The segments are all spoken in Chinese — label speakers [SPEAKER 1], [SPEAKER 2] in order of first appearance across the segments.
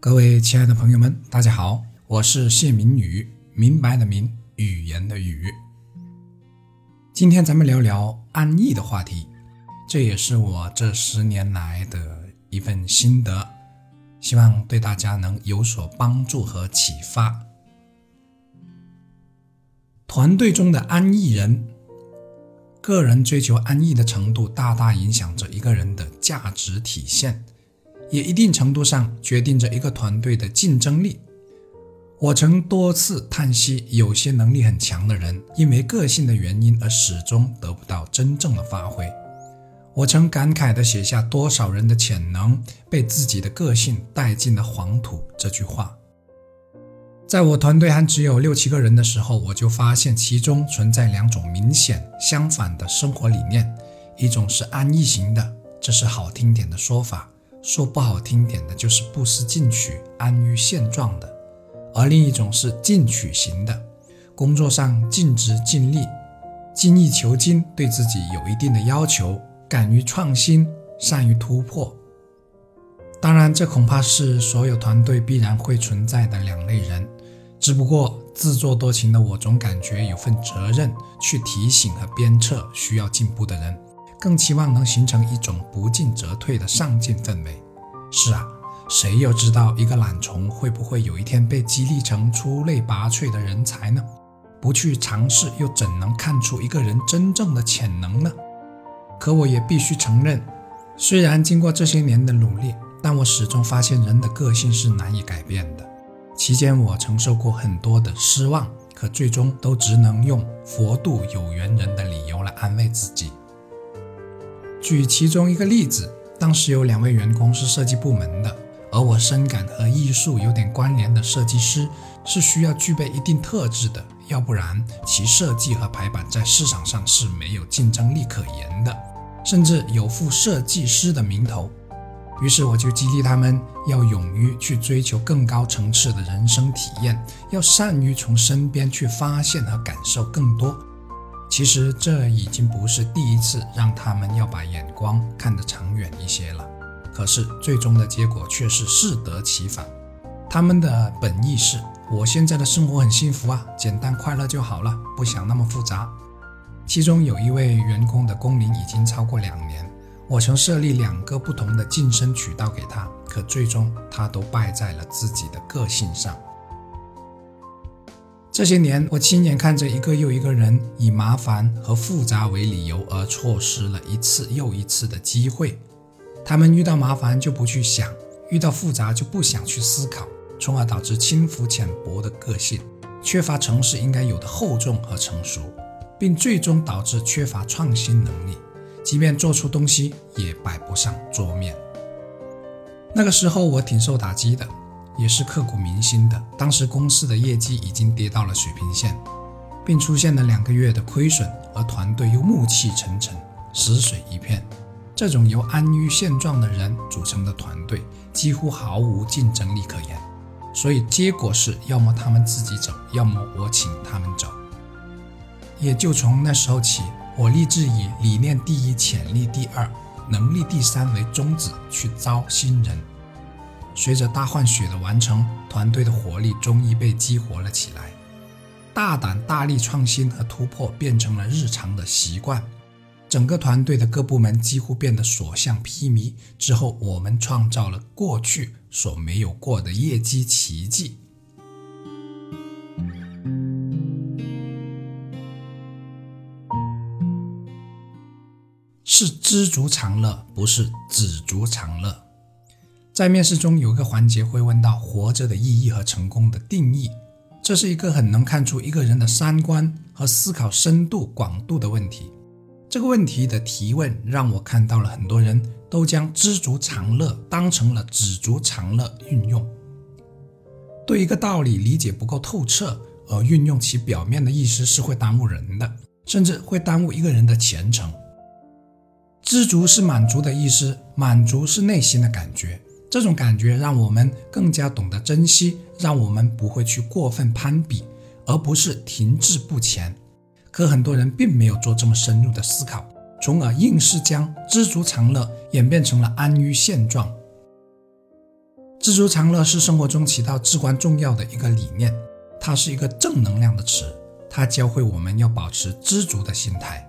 [SPEAKER 1] 各位亲爱的朋友们，大家好，我是谢明宇，明白的明，语言的语。今天咱们聊聊安逸的话题，这也是我这十年来的一份心得，希望对大家能有所帮助和启发。团队中的安逸人，个人追求安逸的程度，大大影响着一个人的价值体现。也一定程度上决定着一个团队的竞争力。我曾多次叹息，有些能力很强的人，因为个性的原因而始终得不到真正的发挥。我曾感慨地写下“多少人的潜能被自己的个性带进了黄土”这句话。在我团队还只有六七个人的时候，我就发现其中存在两种明显相反的生活理念：一种是安逸型的，这是好听点的说法。说不好听点的，就是不思进取、安于现状的；而另一种是进取型的，工作上尽职尽力、精益求精，对自己有一定的要求，敢于创新、善于突破。当然，这恐怕是所有团队必然会存在的两类人。只不过自作多情的我，总感觉有份责任去提醒和鞭策需要进步的人。更期望能形成一种不进则退的上进氛围。是啊，谁又知道一个懒虫会不会有一天被激励成出类拔萃的人才呢？不去尝试，又怎能看出一个人真正的潜能呢？可我也必须承认，虽然经过这些年的努力，但我始终发现人的个性是难以改变的。期间我承受过很多的失望，可最终都只能用“佛度有缘人”的理由来安慰自己。举其中一个例子，当时有两位员工是设计部门的，而我深感和艺术有点关联的设计师是需要具备一定特质的，要不然其设计和排版在市场上是没有竞争力可言的，甚至有负设计师的名头。于是我就激励他们要勇于去追求更高层次的人生体验，要善于从身边去发现和感受更多。其实这已经不是第一次让他们要把眼光看得长远一些了，可是最终的结果却是适得其反。他们的本意是：我现在的生活很幸福啊，简单快乐就好了，不想那么复杂。其中有一位员工的工龄已经超过两年，我曾设立两个不同的晋升渠道给他，可最终他都败在了自己的个性上。这些年，我亲眼看着一个又一个人以麻烦和复杂为理由而错失了一次又一次的机会。他们遇到麻烦就不去想，遇到复杂就不想去思考，从而导致轻浮浅薄的个性，缺乏城市应该有的厚重和成熟，并最终导致缺乏创新能力，即便做出东西也摆不上桌面。那个时候，我挺受打击的。也是刻骨铭心的。当时公司的业绩已经跌到了水平线，并出现了两个月的亏损，而团队又暮气沉沉、死水一片。这种由安于现状的人组成的团队，几乎毫无竞争力可言。所以结果是，要么他们自己走，要么我请他们走。也就从那时候起，我立志以理念第一、潜力第二、能力第三为宗旨去招新人。随着大换血的完成，团队的活力终于被激活了起来。大胆、大力创新和突破变成了日常的习惯，整个团队的各部门几乎变得所向披靡。之后，我们创造了过去所没有过的业绩奇迹。是知足常乐，不是止足常乐。在面试中有一个环节会问到活着的意义和成功的定义，这是一个很能看出一个人的三观和思考深度广度的问题。这个问题的提问让我看到了很多人都将知足常乐当成了知足常乐运用，对一个道理理解不够透彻而运用其表面的意思是会耽误人的，甚至会耽误一个人的前程。知足是满足的意思，满足是内心的感觉。这种感觉让我们更加懂得珍惜，让我们不会去过分攀比，而不是停滞不前。可很多人并没有做这么深入的思考，从而硬是将知足常乐演变成了安于现状。知足常乐是生活中起到至关重要的一个理念，它是一个正能量的词，它教会我们要保持知足的心态，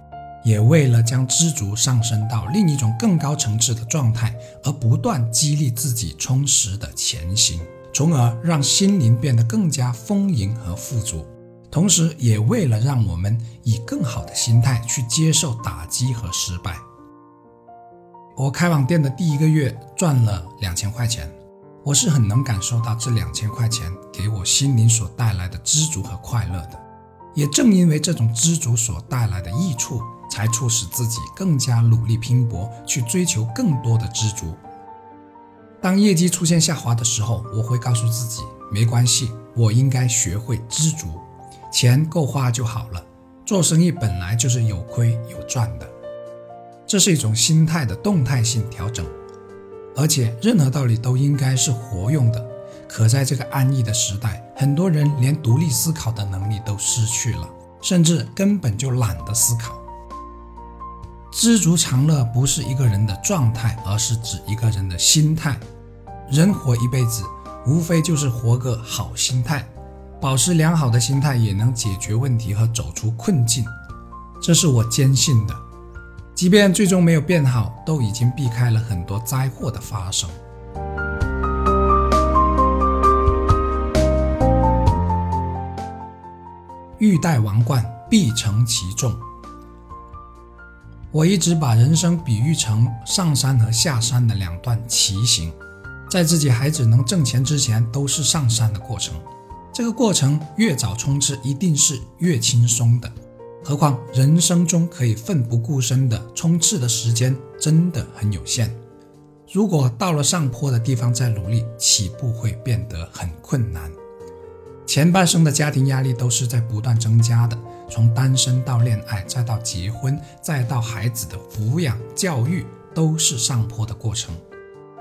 [SPEAKER 1] 也为了将知足上升到另一种更高层次的状态而不断激励自己充实的前行，从而让心灵变得更加丰盈和富足。同时，也为了让我们以更好的心态去接受打击和失败。我开网店的第一个月赚了两千块钱，我是很能感受到这两千块钱给我心灵所带来的知足和快乐的。也正因为这种知足所带来的益处，才促使自己更加努力拼搏，去追求更多的知足。当业绩出现下滑的时候，我会告诉自己，没关系，我应该学会知足。钱够花就好了，做生意本来就是有亏有赚的，这是一种心态的动态性调整，而且任何道理都应该是活用的。可在这个安逸的时代，很多人连独立思考的能力都失去了，甚至根本就懒得思考。知足常乐不是一个人的状态，而是指一个人的心态。人活一辈子，无非就是活个好心态。保持良好的心态也能解决问题和走出困境，这是我坚信的。即便最终没有变好，都已经避开了很多灾祸的发生。欲戴王冠，必承其重。我一直把人生比喻成上山和下山的两段骑行，在自己孩子能挣钱之前，都是上山的过程。这个过程越早冲刺，一定是越轻松的。何况人生中可以奋不顾身的冲刺的时间真的很有限。如果到了上坡的地方再努力，起步会变得很困难。前半生的家庭压力都是在不断增加的，从单身到恋爱，再到结婚，再到孩子的抚养教育，都是上坡的过程。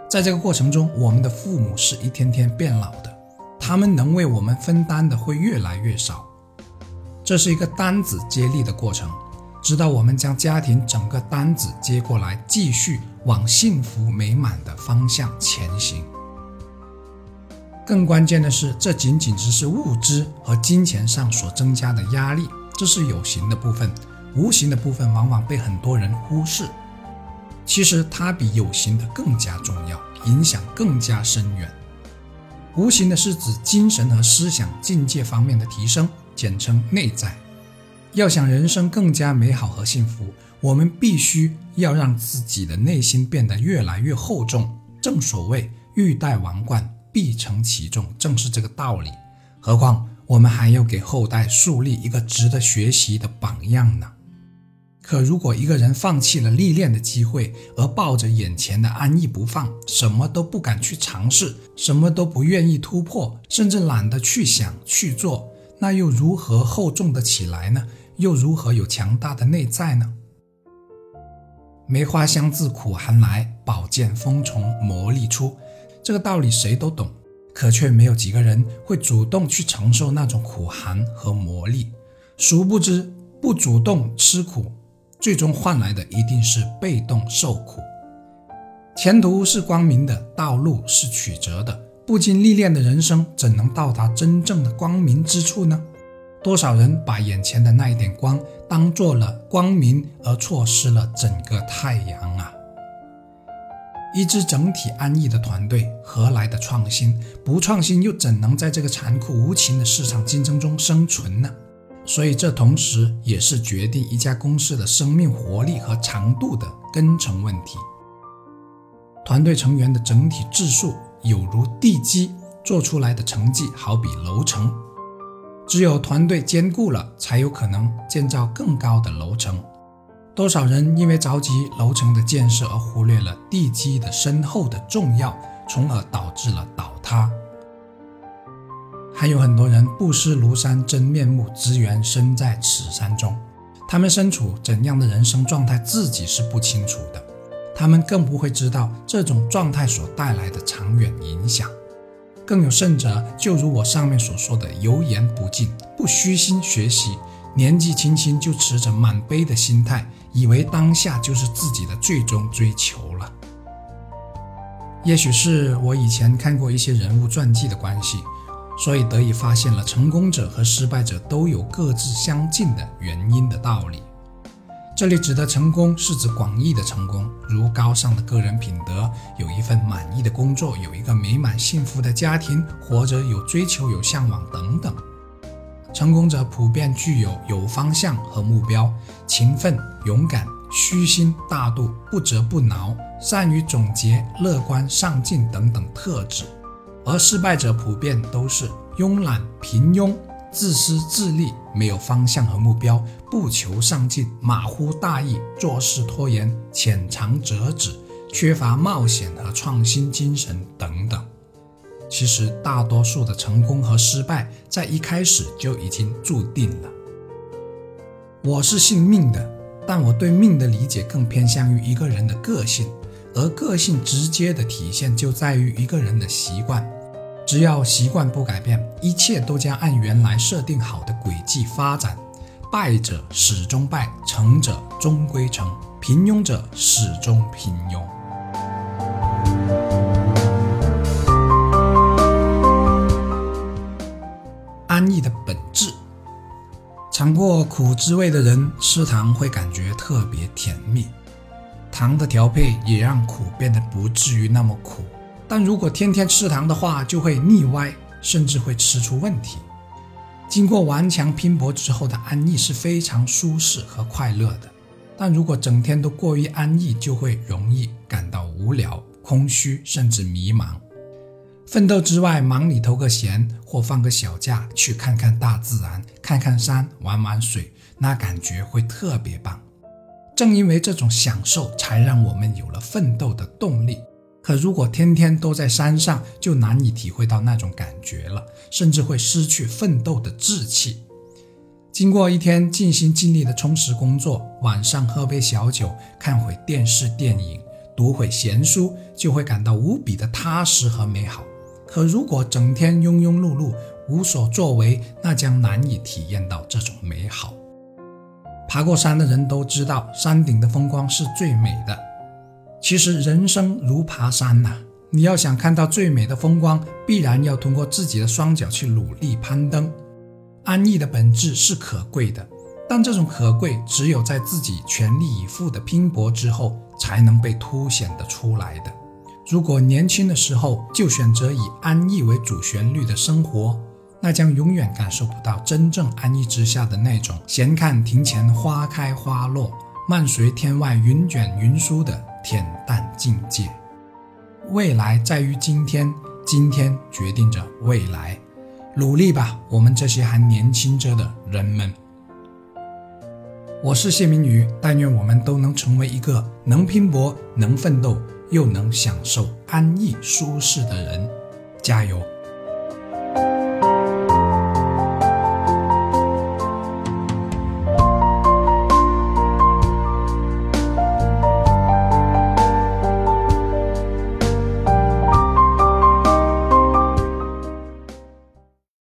[SPEAKER 1] 在这个过程中，我们的父母是一天天变老的。他们能为我们分担的会越来越少，这是一个担子接力的过程，直到我们将家庭整个担子接过来，继续往幸福美满的方向前行。更关键的是，这仅仅只是物质和金钱上所增加的压力，这是有形的部分，无形的部分往往被很多人忽视。其实它比有形的更加重要，影响更加深远。无形的是指精神和思想境界方面的提升，简称内在。要想人生更加美好和幸福，我们必须要让自己的内心变得越来越厚重。正所谓“欲戴王冠，必承其重”，正是这个道理。何况我们还要给后代树立一个值得学习的榜样呢。可如果一个人放弃了历练的机会，而抱着眼前的安逸不放，什么都不敢去尝试，什么都不愿意突破，甚至懒得去想去做，那又如何厚重的起来呢？又如何有强大的内在呢？梅花香自苦寒来，宝剑锋从磨砺出。这个道理谁都懂，可却没有几个人会主动去承受那种苦寒和磨砺。殊不知，不主动吃苦。最终换来的一定是被动受苦。前途是光明的，道路是曲折的。不经历练的人生，怎能到达真正的光明之处呢？多少人把眼前的那一点光当做了光明，而错失了整个太阳啊！一支整体安逸的团队，何来的创新？不创新，又怎能在这个残酷无情的市场竞争中生存呢？所以，这同时也是决定一家公司的生命活力和长度的根层问题。团队成员的整体质素有如地基，做出来的成绩好比楼层。只有团队坚固了，才有可能建造更高的楼层。多少人因为着急楼层的建设而忽略了地基的深厚的重要，从而导致了倒塌。还有很多人不识庐山真面目，只缘身在此山中。他们身处怎样的人生状态，自己是不清楚的。他们更不会知道这种状态所带来的长远影响。更有甚者，就如我上面所说的，油盐不进，不虚心学习，年纪轻轻就持着满杯的心态，以为当下就是自己的最终追求了。也许是我以前看过一些人物传记的关系，所以得以发现了成功者和失败者都有各自相近的原因的道理。这里指的成功是指广义的成功，如高尚的个人品德、有一份满意的工作、有一个美满幸福的家庭，或者有追求、有向往等等。成功者普遍具有有方向和目标、勤奋、勇敢、虚心、大度、不折不挠、善于总结、乐观、上进等等特质，而失败者普遍都是慵懒、平庸。自私自利，没有方向和目标，不求上进，马虎大意，做事拖延，浅尝辄止，缺乏冒险和创新精神等等。其实，大多数的成功和失败在一开始就已经注定了。我是信命的，但我对命的理解更偏向于一个人的个性，而个性直接的体现就在于一个人的习惯。只要习惯不改变，一切都将按原来设定好的轨迹发展。败者始终败，成者终归成，平庸者始终平庸。尝过苦滋味的人吃糖会感觉特别甜蜜，糖的调配也让苦变得不至于那么苦。但如果天天吃糖的话，就会腻歪，甚至会吃出问题。经过顽强拼搏之后的安逸是非常舒适和快乐的，但如果整天都过于安逸，就会容易感到无聊、空虚，甚至迷茫。奋斗之外，忙里偷个闲，或放个小假，去看看大自然，看看山，玩玩水，那感觉会特别棒。正因为这种享受，才让我们有了奋斗的动力。可如果天天都在山上，就难以体会到那种感觉了，甚至会失去奋斗的志气。经过一天尽心尽力的充实工作，晚上喝杯小酒，看会电视电影，读会闲书，就会感到无比的踏实和美好。可如果整天庸庸碌碌，无所作为，那将难以体验到这种美好。爬过山的人都知道，山顶的风光是最美的。其实人生如爬山呐，你要想看到最美的风光，必然要通过自己的双脚去努力攀登。安逸的本质是可贵的，但这种可贵只有在自己全力以赴的拼搏之后，才能被凸显得出来的。如果年轻的时候就选择以安逸为主旋律的生活，那将永远感受不到真正安逸之下的那种闲看庭前花开花落，漫随天外云卷云舒的。恬淡境界，未来在于今天，今天决定着未来。努力吧，我们这些还年轻着的人们。我是谢明宇，但愿我们都能成为一个能拼搏、能奋斗，又能享受安逸舒适的人。加油！